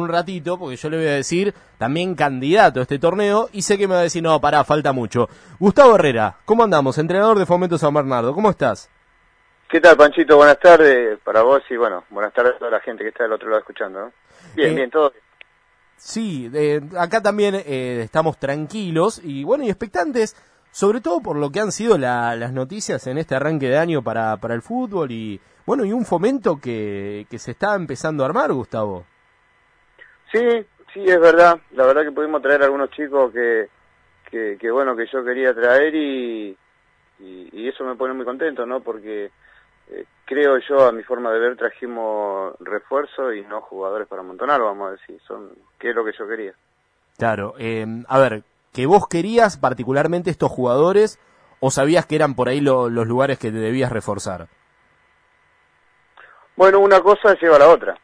un ratito, porque yo le voy a decir también candidato a este torneo y sé que me va a decir, no, pará, falta mucho. Gustavo Herrera, ¿cómo andamos? Entrenador de Fomento San Bernardo, ¿cómo estás? ¿Qué tal, Panchito? Buenas tardes para vos y bueno, buenas tardes a toda la gente que está del otro lado escuchando. ¿no? Bien, Eh, bien, todo bien. Sí, eh, acá también eh, estamos tranquilos y bueno, y expectantes, sobre todo por lo que han sido la- las noticias en este arranque de año para, para el fútbol y bueno, y un fomento que, que se está empezando a armar, Gustavo. Sí, sí, es verdad. La verdad que pudimos traer algunos chicos que, que, que, bueno, que yo quería traer y, y, y eso me pone muy contento, ¿no? Porque eh, creo yo, a mi forma de ver, trajimos refuerzo y no jugadores para amontonar, vamos a decir. Son, que es lo que yo quería. Claro, eh, a ver, que vos querías particularmente estos jugadores o sabías que eran por ahí lo- los lugares que te debías reforzar. Bueno, una cosa lleva a la otra.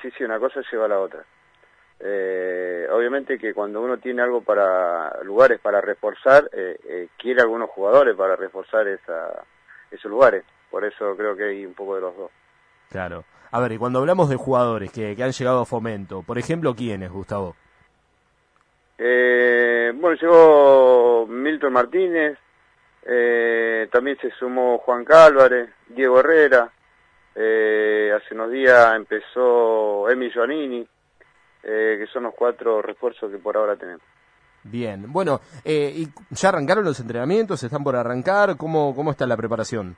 Sí, sí, una cosa lleva a la otra. Eh, obviamente que cuando uno tiene algo para lugares para reforzar, eh, eh, quiere algunos jugadores para reforzar esa, esos lugares. Por eso creo que hay un poco de los dos. Claro. A ver, y cuando hablamos de jugadores que, que han llegado a fomento, por ejemplo, ¿quiénes, Gustavo? Eh, bueno, llegó Milton Martínez, también se sumó Juan Cálvarez, Diego Herrera, hace unos días empezó Emi Giannini, eh, que son los cuatro refuerzos que por ahora tenemos. Bien, bueno, eh, ¿y ¿ya arrancaron los entrenamientos? ¿Están por arrancar? ¿Cómo, cómo está la preparación?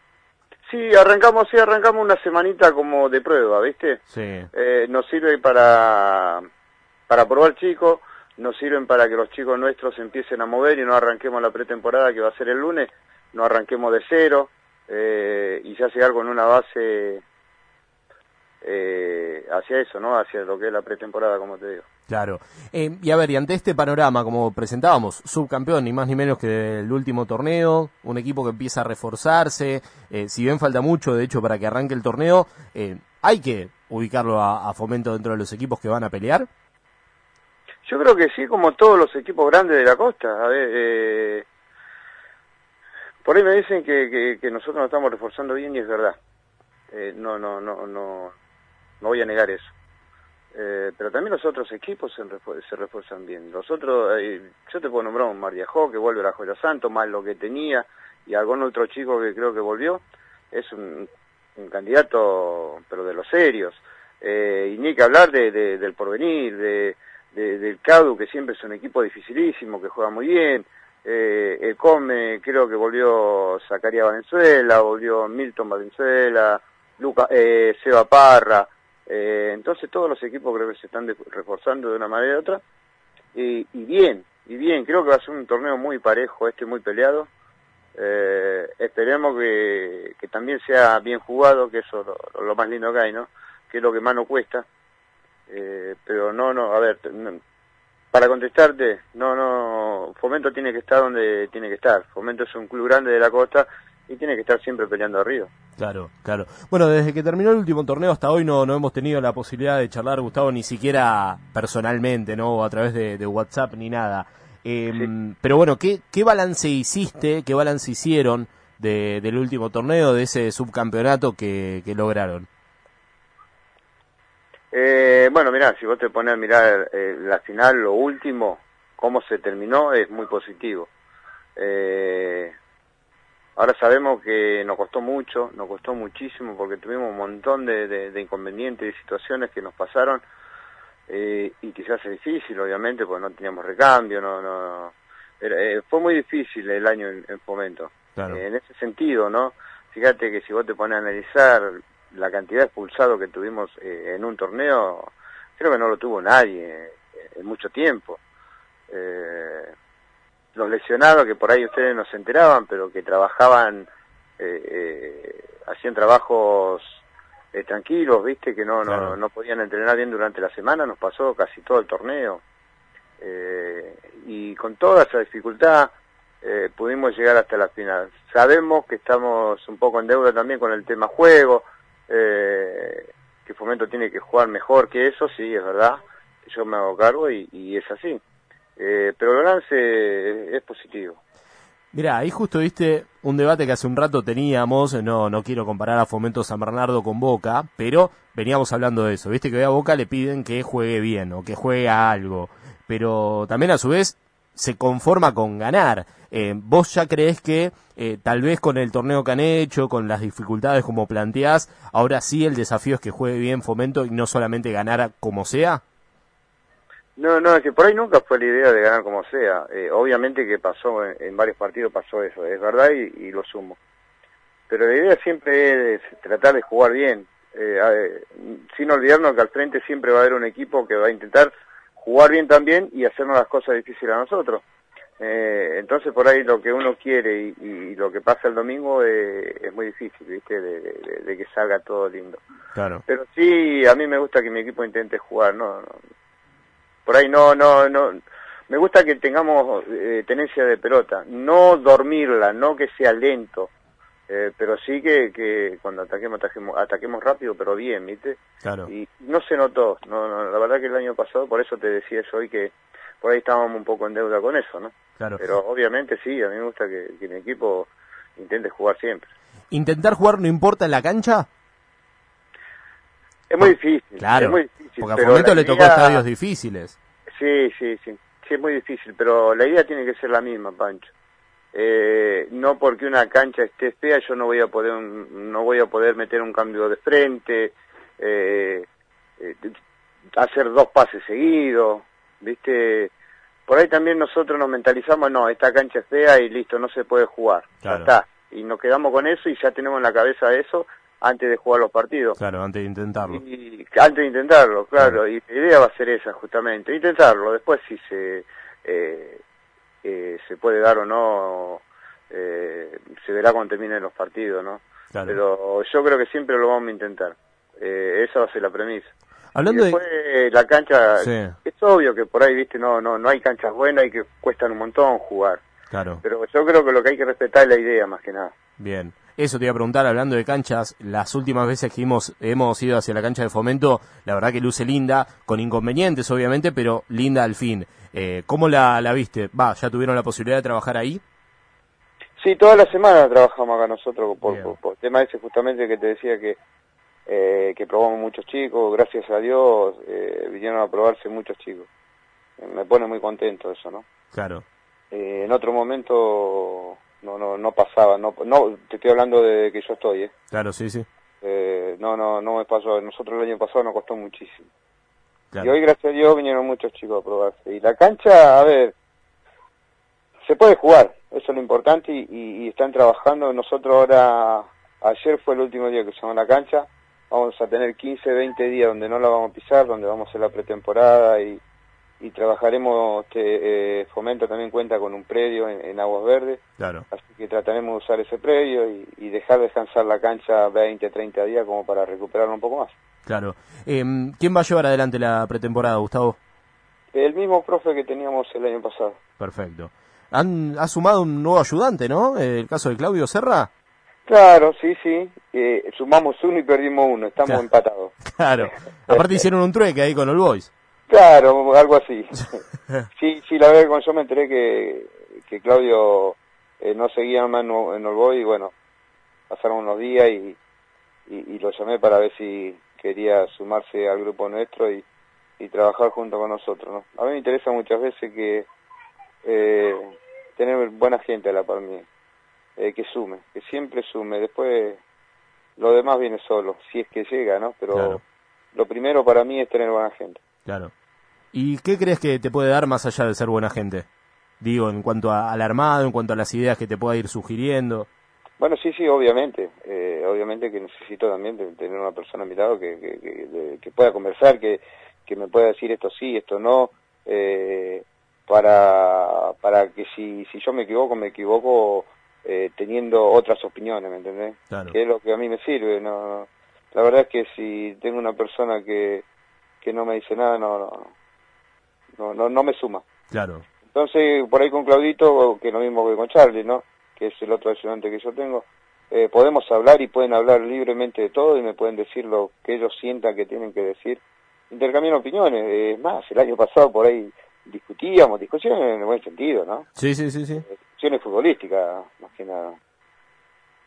Sí, arrancamos, sí, arrancamos una semanita como de prueba, ¿viste? Sí, Eh, nos sirve para, para probar chicos, nos sirven para que los chicos nuestros empiecen a mover y no arranquemos la pretemporada que va a ser el lunes, no arranquemos de cero eh, y ya llegar con una base eh, hacia eso, ¿no? Hacia lo que es la pretemporada, como te digo. claro. Eh, y a ver, y ante este panorama, como presentábamos, subcampeón, ni más ni menos que del último torneo, un equipo que empieza a reforzarse, eh, si bien falta mucho, de hecho, para que arranque el torneo, eh, hay que ubicarlo a, a fomento dentro de los equipos que van a pelear. Yo creo que sí, como todos los equipos grandes de la costa. A ver, eh, por ahí me dicen que, que, que nosotros nos estamos reforzando bien y es verdad. Eh, no, no, no, no, no voy a negar eso. Eh, pero también los otros equipos se, refu- se refuerzan bien. Los otros, eh, yo te puedo nombrar un Mariajó que vuelve a la Joya Santo, más lo que tenía, y algún otro chico que creo que volvió. Es un, candidato, pero de los serios. Eh, y ni que hablar de, de- del porvenir, de, de- del CADU, que siempre es un equipo dificilísimo, que juega muy bien. El Come, creo que volvió Zacarías Valenzuela, volvió Milton Valenzuela, Luca, Seba Parra. Eh, entonces todos los equipos creo que se están reforzando de una manera u otra. Y, y bien, y bien, creo que va a ser un torneo muy parejo, este muy peleado. Eh, esperemos que, también sea bien jugado, que eso es lo, lo más lindo que hay, ¿no? Que es lo que más nos cuesta. Eh, pero no, no, a ver, para contestarte, no, no, Fomento tiene que estar donde tiene que estar. Fomento es un club grande de la costa y tiene que estar siempre peleando arriba. Claro, claro. Bueno, desde que terminó el último torneo hasta hoy no, no hemos tenido la posibilidad de charlar, Gustavo, ni siquiera personalmente, ¿no? O a través de, de WhatsApp ni nada. Eh, Pero bueno, ¿qué, ¿qué balance hiciste, qué balance hicieron de, del último torneo, de ese subcampeonato que, que lograron? Eh, bueno, mirá, si vos te pones a mirar eh, la final, lo último, cómo se terminó, es muy positivo. Eh, ahora sabemos que nos costó mucho, nos costó muchísimo porque tuvimos un montón de, de- de inconvenientes y situaciones que nos pasaron eh, y quizás es difícil, obviamente, porque no teníamos recambio, no, no, era- eh, fue muy difícil el año en, en fomento. Claro. Eh, en ese sentido, ¿no? Fíjate que si vos te pones a analizar la cantidad de expulsados que tuvimos eh, en un torneo, creo que no lo tuvo nadie en mucho tiempo. Eh, los lesionados que por ahí ustedes no se enteraban, pero que trabajaban, eh, eh, hacían trabajos eh, tranquilos, viste, que no, no, no podían entrenar bien durante la semana, nos pasó casi todo el torneo. Eh, y con toda esa dificultad eh, pudimos llegar hasta la final. Sabemos que estamos un poco en deuda también con el tema juego, eh, que Fomento tiene que jugar mejor que eso, sí, es verdad, yo me hago cargo y, es así. Eh, pero el balance es, positivo. Mira, ahí justo viste un debate que hace un rato teníamos, no, no quiero comparar a Fomento San Bernardo con Boca, pero veníamos hablando de eso, viste que a Boca le piden que juegue bien o que juegue a algo, pero también a su vez se conforma con ganar. Eh, ¿Vos ya crees que eh, tal vez con el torneo que han hecho, con las dificultades como planteás, ahora sí el desafío es que juegue bien Fomento y no solamente ganar como sea? No, no, es que por ahí nunca fue la idea de ganar como sea. Eh, obviamente que pasó, en, varios partidos pasó eso, es verdad y, lo sumo. Pero la idea siempre es tratar de jugar bien, sin olvidarnos que al frente siempre va a haber un equipo que va a intentar jugar bien también y hacernos las cosas difíciles a nosotros. Eh, entonces por ahí lo que uno quiere y, lo que pasa el domingo eh, es muy difícil, ¿viste? De, que salga todo lindo. Claro. Pero sí, a mí me gusta que mi equipo intente jugar, no, por ahí no, no, no. Me gusta que tengamos eh, tenencia de pelota, no dormirla, no que sea lento. Eh, pero sí que, que cuando ataquemos, ataquemos, ataquemos rápido, pero bien, ¿viste? Claro. Y no se notó, no, no, la verdad que el año pasado, por eso te decía eso hoy, que por ahí estábamos un poco en deuda con eso, ¿no? Claro. Pero obviamente sí, a mí me gusta que, mi equipo intente jugar siempre. ¿Intentar jugar no importa en la cancha? Es muy difícil. Claro, es muy difícil, porque a momento le tocó estadios difíciles. Sí, sí, sí, sí, es muy difícil, pero la idea tiene que ser la misma, Pancho eh, no porque una cancha esté fea yo no voy a poder no voy a poder meter un cambio de frente eh, eh, hacer dos pases seguidos viste por ahí también nosotros nos mentalizamos no esta cancha es fea y listo no se puede jugar ya está y nos quedamos con eso y ya tenemos en la cabeza eso antes de jugar los partidos claro antes de intentarlo y, antes de intentarlo claro, y la idea va a ser esa justamente intentarlo después si se eh, eh, se puede dar o no, eh, se verá cuando terminen los partidos, ¿no? Pero yo creo que siempre lo vamos a intentar. Eh, esa va a ser la premisa. Hablando después, de la cancha, es obvio que por ahí, viste, no, no, no hay canchas buenas y que cuestan un montón jugar. Claro. Pero yo creo que lo que hay que respetar es la idea más que nada. Bien. Eso te iba a preguntar, hablando de canchas, las últimas veces que hemos, hemos ido hacia la cancha de fomento, la verdad que luce linda, con inconvenientes obviamente, pero linda al fin. Eh, ¿Cómo la, la viste? Va, ¿ya tuvieron la posibilidad de trabajar ahí? Sí, toda la semana trabajamos acá nosotros por, por, tema ese justamente que te decía que, eh, que probamos muchos chicos, gracias a Dios eh, vinieron a probarse muchos chicos. Me pone muy contento eso, ¿no? Claro. en otro momento no no no pasaba no no te estoy hablando de que yo estoy ¿eh? claro sí sí. Eh, no no no me pasó nosotros el año pasado nos costó muchísimo. Y hoy gracias a Dios vinieron muchos chicos a probarse. Y la cancha a ver se puede jugar eso es lo importante y, y, están trabajando. Nosotros ahora ayer fue el último día que usamos la cancha. Vamos a tener 15 20 días donde no la vamos a pisar donde vamos a hacer la pretemporada y y trabajaremos, este, eh, Fomento también cuenta con un predio en, Aguas Verdes, claro. así que trataremos de usar ese predio y, dejar descansar la cancha 20, 30 días como para recuperarlo un poco más. Claro. Em, ¿Quién va a llevar adelante la pretemporada, Gustavo? El mismo profe que teníamos el año pasado. Perfecto. Han, ha sumado un nuevo ayudante, ¿no? El caso de Claudio Serra. Claro, sí, sí. Eh, sumamos uno y perdimos uno. Estamos empatados. Claro. Aparte hicieron un trueque ahí con el Boys. Claro, algo así. sí, sí, la verdad que cuando yo me enteré que, que Claudio eh, no seguía más en, en y bueno, pasaron unos días y, y, lo llamé para ver si quería sumarse al grupo nuestro y, y trabajar junto con nosotros. ¿no? A mí me interesa muchas veces que eh, tener buena gente a la par mí, eh, que sume, que siempre sume. Después lo demás viene solo, si es que llega, ¿no? Pero lo primero para mí es tener buena gente. Claro. ¿Y qué crees que te puede dar más allá de ser buena gente? Digo, en cuanto al armado, en cuanto a las ideas que te pueda ir sugiriendo. Bueno, sí, sí, obviamente. Eh, obviamente que necesito también tener una persona a mi lado que, que, que, pueda conversar, que, que me pueda decir esto sí, esto no, eh, para, para que si, si yo me equivoco, me equivoco eh, teniendo otras opiniones, ¿me entendés? Claro. Que es lo que a mí me sirve, no La verdad es que si tengo una persona que, que no me dice nada, no, no, no, no, me suma. Claro. Entonces, por ahí con Claudito, que es lo mismo que con Charlie, ¿no? Que es el otro ayudante que yo tengo, eh, podemos hablar y pueden hablar libremente de todo y me pueden decir lo que ellos sientan que tienen que decir. Intercambian opiniones. Es más, el año pasado por ahí discutíamos, discusiones en el buen sentido, ¿no? Sí, sí, sí, sí. Eh, discusiones futbolísticas, más que nada.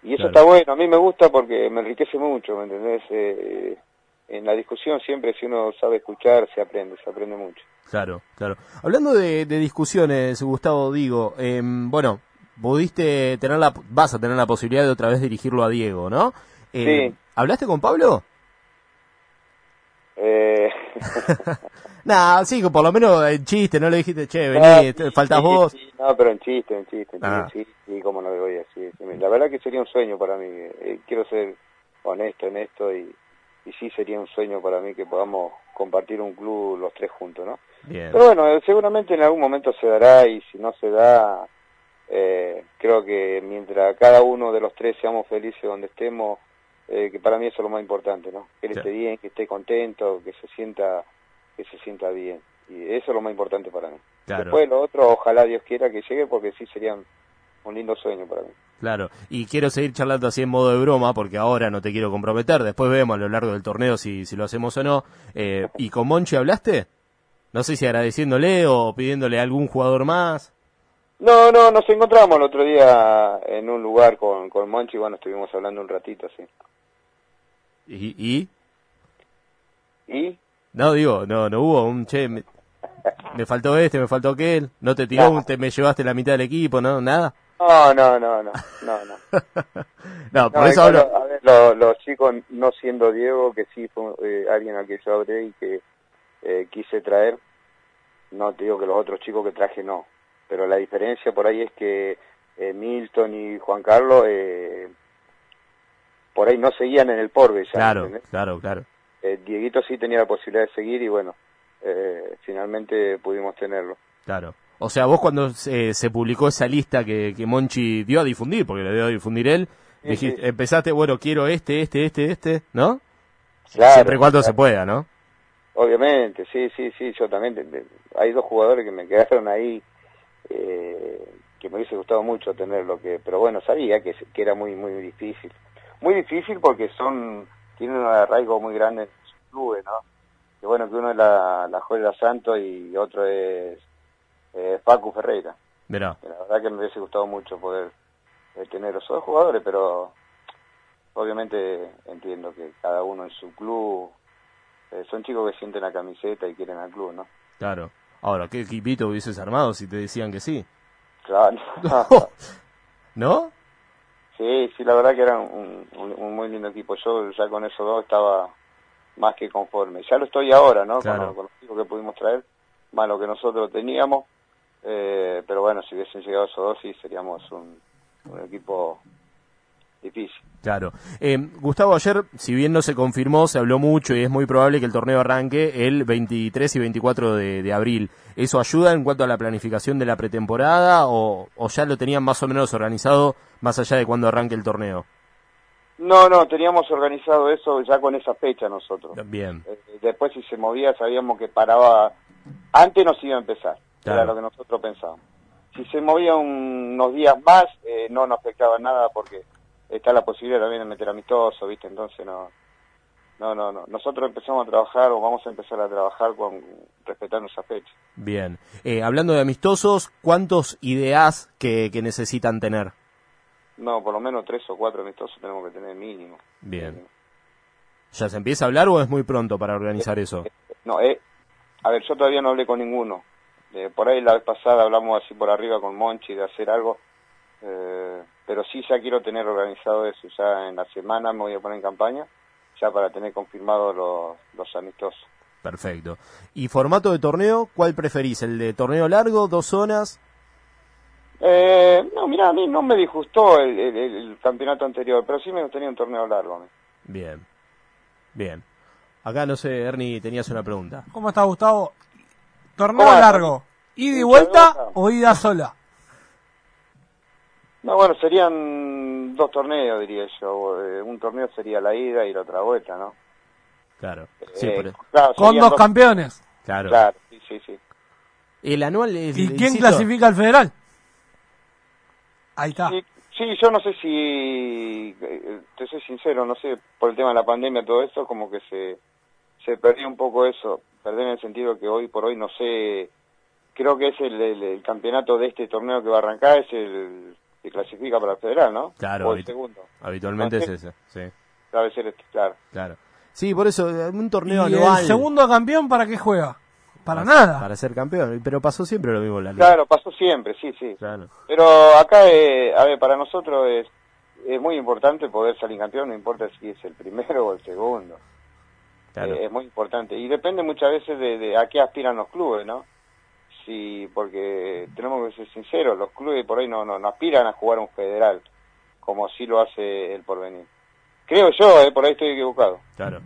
Y eso está bueno, a mí me gusta porque me enriquece mucho, ¿me entendés? Eh, en la discusión siempre si uno sabe escuchar se aprende, se aprende mucho. Claro, claro. Hablando de, discusiones, Gustavo, digo, eh, bueno, pudiste tener la, vas a tener la posibilidad de otra vez dirigirlo a Diego, ¿no? Eh, sí. ¿Hablaste con Pablo? Eh... nah, sí, por lo menos en chiste, no le dijiste, che, vení, faltas vos. no, pero en chiste, en chiste, en ah. sí, sí, como no le voy a decir. La verdad que sería un sueño para mí, eh, quiero ser honesto en esto y, y sí sería un sueño para mí que podamos compartir un club los tres juntos, ¿no? Bien. Pero bueno, seguramente en algún momento se dará y si no se da, eh, creo que mientras cada uno de los tres seamos felices donde estemos, eh, que para mí eso es lo más importante, ¿no? Que él esté bien, que esté contento, que se sienta que se sienta bien. Y eso es lo más importante para mí. Después lo otro, ojalá Dios quiera que llegue porque sí sería un lindo sueño para mí. Claro, y quiero seguir charlando así en modo de broma porque ahora no te quiero comprometer, después vemos a lo largo del torneo si, si lo hacemos o no. Eh, ¿Y con Monchi hablaste? No sé si agradeciéndole o pidiéndole a algún jugador más. No, no, nos encontramos el otro día en un lugar con, con Monchi, bueno, estuvimos hablando un ratito, sí. ¿Y? ¿Y? ¿Y? No, digo, no, no hubo un che, me, faltó este, me faltó aquel, no te tiró, un, te, me llevaste la mitad del equipo, ¿no? ¿Nada? No, no, no, no, no, no. no, por eso hablo... A ver, los, chicos, no siendo Diego, que sí fue eh, alguien al que yo hablé y que eh, quise traer, no te digo que los otros chicos que traje no, pero la diferencia por ahí es que eh, Milton y Juan Carlos eh, por ahí no seguían en el porbe ya. Claro, claro, claro. Dieguito sí tenía la posibilidad de seguir y bueno, eh, finalmente pudimos tenerlo. Claro. O sea, vos cuando se, se publicó esa lista que, que, Monchi dio a difundir, porque le dio a difundir él, dijiste, empezaste, bueno, quiero este, este, este, este, ¿no? Claro. Siempre cuando se pueda, ¿no? Obviamente, sí, sí, sí, yo también. Hay dos jugadores que me quedaron ahí eh, que me hubiese gustado mucho tenerlo, que, pero bueno, sabía que, que era muy, muy difícil. Muy difícil porque son tiene un arraigo muy grande en su club, ¿no? Que bueno, que uno es la, la Joya Santo y otro es eh, Facu Ferreira. Mira. La verdad que me hubiese gustado mucho poder eh, tener esos dos jugadores, pero obviamente entiendo que cada uno en su club eh, son chicos que sienten la camiseta y quieren al club, ¿no? Claro. Ahora, ¿qué equipito hubieses armado si te decían que sí? Claro. ¿No? Sí, sí, la verdad que era un, un, muy lindo equipo. Yo ya con esos dos estaba más que conforme. Ya lo estoy ahora, ¿no? Con, los equipos que pudimos traer, más lo que nosotros teníamos. Eh, pero bueno, si hubiesen llegado esos dos, sí, seríamos un, un equipo difícil. Claro. Eh, Gustavo, ayer, si bien no se confirmó, se habló mucho y es muy probable que el torneo arranque el 23 y 24 de, abril. ¿Eso ayuda en cuanto a la planificación de la pretemporada o, ya lo tenían más o menos organizado más allá de cuando arranque el torneo? No, no, teníamos organizado eso ya con esa fecha nosotros. Bien. Eh, después si se movía sabíamos que paraba, antes nos iba a empezar, era lo que nosotros pensábamos. Si se movía unos días más, eh, no nos afectaba nada porque está la posibilidad también de meter amistoso, ¿viste? Entonces no, no, no, no. Nosotros empezamos a trabajar o vamos a empezar a trabajar con respetando esa fecha. Bien. Eh, hablando de amistosos, ¿cuántos ideas que, que necesitan tener? No, por lo menos tres o cuatro amistosos tenemos que tener mínimo. Bien. ¿Ya se empieza a hablar o es muy pronto para organizar eso? No, eh, a ver, yo todavía no hablé con ninguno. Eh, por ahí la vez pasada hablamos así por arriba con Monchi de hacer algo. Eh, pero sí ya quiero tener organizado eso, ya en la semana me voy a poner en campaña, ya para tener confirmados los, los amistosos. Perfecto. ¿Y formato de torneo, cuál preferís? ¿El de torneo largo, dos zonas? Eh, no, mira, a mí no me disgustó el, campeonato anterior, pero sí me gustaría un torneo largo. Bien, bien. Acá, no sé, Ernie, tenías una pregunta. ¿Cómo está, Gustavo? ¿Torneo largo? ¿Ida y vuelta o ida sola? No, bueno, serían dos torneos, diría yo. Eh, un torneo sería la ida y la otra vuelta, ¿no? Claro. Eh, Con dos, campeones. Claro. Claro, sí, sí, sí. El anual ¿Y quién clasifica al federal? Ahí está. Sí, yo no sé si, eh, te soy sincero, no sé, por el tema de la pandemia, todo esto, como que se, se perdió un poco eso. Perdí en el sentido que hoy por hoy no sé, creo que es el, campeonato de este torneo que va a arrancar, es el que clasifica para el federal, ¿no? Claro, o el segundo. Habitualmente es ese, sí. Debe ser este, claro. Claro. Sí, por eso, un torneo ¿Y el segundo campeón para qué juega? Para, nada. Para ser campeón, pero pasó siempre lo mismo en la liga. Claro, pasó siempre, sí, sí. Pero acá, eh, a ver, para nosotros es, es muy importante poder salir campeón, no importa si es el primero o el segundo. Eh, es muy importante. Y depende muchas veces de, a qué aspiran los clubes, ¿no? Sí, porque tenemos que ser sinceros, los clubes por ahí no, no, no aspiran a jugar un federal, como sí lo hace el porvenir. Creo yo, eh, por ahí estoy equivocado. Claro.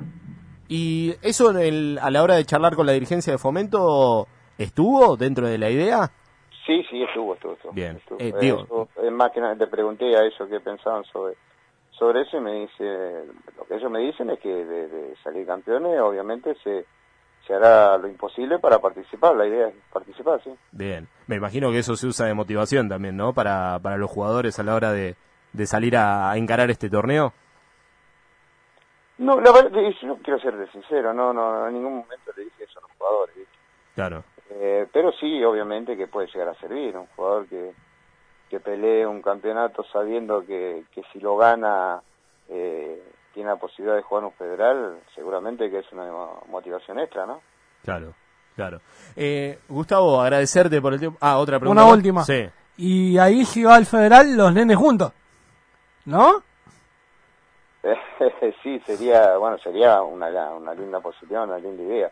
¿Y eso a la hora de charlar con la dirigencia de fomento estuvo dentro de la idea? Sí, sí, estuvo, estuvo. Bien. Eh, es más que nada, te pregunté a ellos qué pensaban sobre, sobre eso y me dice, lo que ellos me dicen es que de, salir campeones obviamente se, se hará lo imposible para participar, la idea es participar, sí. Bien, me imagino que eso se usa de motivación también, ¿no? Para, para los jugadores a la hora de, de salir a encarar este torneo. No, la verdad, yo quiero ser sincero, no, no, en ningún momento le dije eso a los jugadores. Claro. Eh, pero sí, obviamente que puede llegar a servir, un jugador que, que pelee un campeonato sabiendo que, que si lo gana eh, tiene la posibilidad de jugar un federal, seguramente que es una motivación extra, ¿no? Claro, claro. Eh, Gustavo, agradecerte por el tiempo. Ah, otra pregunta. Una última. Sí. Y ahí si va al federal los nenes juntos, ¿no? sí, sería, bueno, sería una, una linda posición, una linda idea.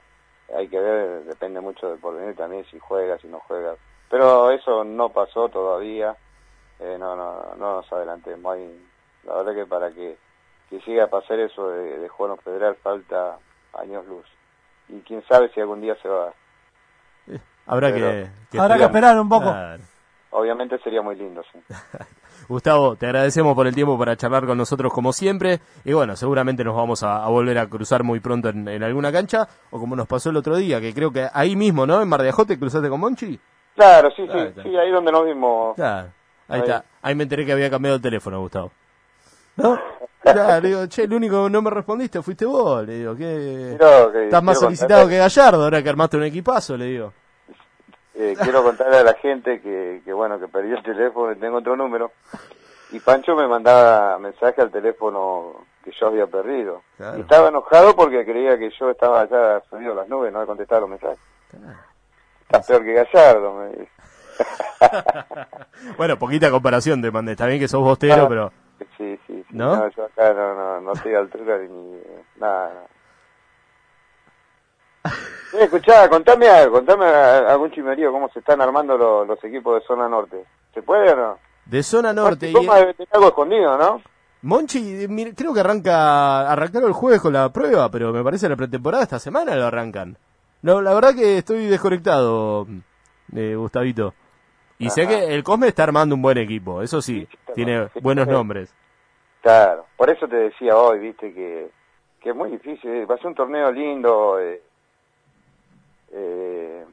Hay que ver, depende mucho del porvenir también, si juega, si no juega. Pero eso no pasó todavía, eh, no, no, no nos adelantemos. Hay, la verdad que para que, que llegue a pasar eso de, de jugar en federal falta años luz. Y quién sabe si algún día se va a dar. habrá que, Habrá que esperar un poco. Obviamente sería muy lindo, sí. Gustavo, te agradecemos por el tiempo para charlar con nosotros como siempre. Y bueno, seguramente nos vamos a, volver a cruzar muy pronto en, alguna cancha, o como nos pasó el otro día, que creo que ahí mismo, ¿no? En Mar de Ajote, cruzaste con Monchi. Claro, sí, sí, sí, ahí donde nos vimos. Claro, ahí, está. Ahí me enteré que había cambiado el teléfono, Gustavo. ¿No? Claro, le digo, che, el único que no me respondiste fuiste vos. Le digo, ¿qué? Estás más solicitado que Gallardo ahora que armaste un equipazo, le digo. Eh, quiero contarle a la gente que, que, bueno, que perdí el teléfono y tengo otro número. Y Pancho me mandaba mensaje al teléfono que yo había perdido. Y estaba enojado porque creía que yo estaba allá subido a las nubes, no había contestado los mensajes. Está peor que Gallardo, me dice. bueno, poquita comparación te mandé. Está bien que sos bostero, ah, pero... Sí, sí, ¿No? yo acá no, no, no estoy a altura ni nada. Eh, escuchá, contame algo, contame algún chimerío, cómo se están armando los, equipos de zona norte. ¿Se puede o no? De zona norte. y... debe tener algo escondido, ¿no? Monchi, creo que arranca, arrancaron el jueves con la prueba, pero me parece la pretemporada esta semana lo arrancan. No, la verdad que estoy desconectado, eh, Gustavito. Y sé que el Cosme está armando un buen equipo, eso sí, tiene buenos nombres. Claro, por eso te decía hoy, viste, que, que es muy difícil. Va a ser un torneo lindo, eh, eh,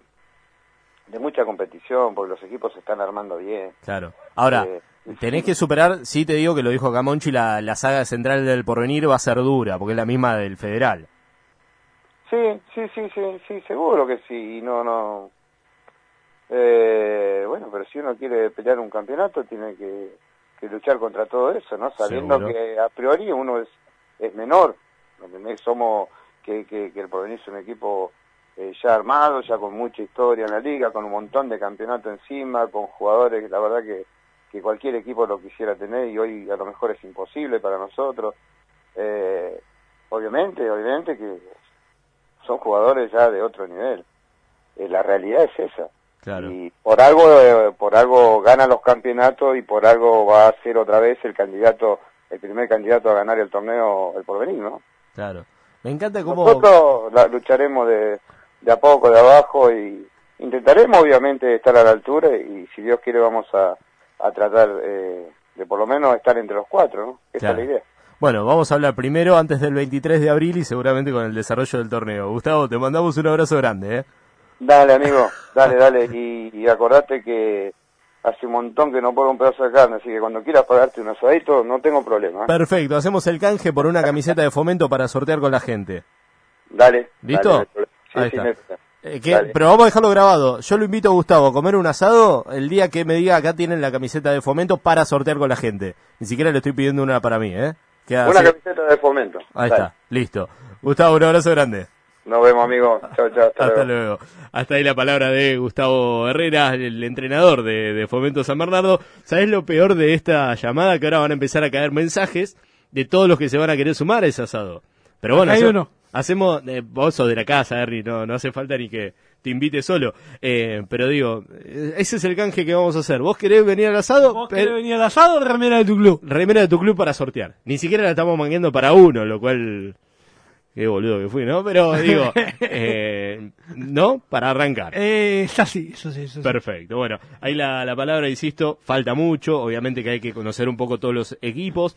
de mucha competición, porque los equipos se están armando bien. Claro. Ahora, eh, tenés que superar, sí te digo que lo dijo Camonchi, la, la saga central del porvenir va a ser dura, porque es la misma del federal. Sí, sí, sí, sí, sí, seguro que sí. No, no. Eh, bueno, pero si uno quiere pelear un campeonato, tiene que, luchar contra todo eso, ¿no? Sabiendo que a priori uno es, es menor. Somos que, que, que el porvenir es un equipo eh, ya armado, ya con mucha historia en la liga, con un montón de campeonato encima, con jugadores que la verdad que, que cualquier equipo lo quisiera tener y hoy a lo mejor es imposible para nosotros. Eh, obviamente, obviamente que son jugadores ya de otro nivel. Eh, la realidad es esa. Y por algo, por algo gana los campeonatos y por algo va a ser otra vez el candidato, el primer candidato a ganar el torneo el porvenir, ¿no? Claro. Me encanta cómo... Nosotros la, lucharemos de, de a poco, de abajo, y intentaremos obviamente estar a la altura y si Dios quiere vamos a, a tratar eh, de por lo menos estar entre los cuatro, ¿no? Esa Claro. es la idea. Bueno, vamos a hablar primero antes del 23 de abril y seguramente con el desarrollo del torneo. Gustavo, te mandamos un abrazo grande, ¿eh? Dale, amigo, dale, dale. Y, y acordate que hace un montón que no puedo un pedazo de carne, así que cuando quieras pagarte un asadito, no tengo problema. ¿eh? Perfecto, hacemos el canje por una camiseta de fomento para sortear con la gente. Dale. ¿Listo? dale. Sí, Ahí sí, está. Eh, que- pero vamos a dejarlo grabado. Yo lo invito a Gustavo a comer un asado el día que me diga acá tienen la camiseta de fomento para sortear con la gente. Ni siquiera le estoy pidiendo una para mí, ¿eh? Queda Una así. camiseta de fomento. Ahí Dale. está, listo. Gustavo, un abrazo grande. Nos vemos, amigo. Chao, chao. Hasta, Hasta luego. luego. Hasta ahí la palabra de Gustavo Herrera, el entrenador de, de Fomento San Bernardo. ¿Sabés lo peor de esta llamada? Que ahora van a empezar a caer mensajes de todos los que se van a querer sumar a ese asado. Pero bueno, hay hace- uno. hacemos, eh, vos sos de la casa, Harry, no, no hace falta ni que te invite solo. Eh, pero digo, eh, ese es el canje que vamos a hacer. ¿Vos querés venir al asado? ¿Vos querés venir al asado o remera de tu club? remera de tu club para sortear. Ni siquiera la estamos mangueando para uno, lo cual... Qué boludo que fui, ¿no? Pero digo, eh, ¿no? Para arrancar. Eh, es así, eso sí, eso sí. Perfecto. Bueno, ahí la, la palabra, insisto, falta mucho. Obviamente que hay que conocer un poco todos los equipos.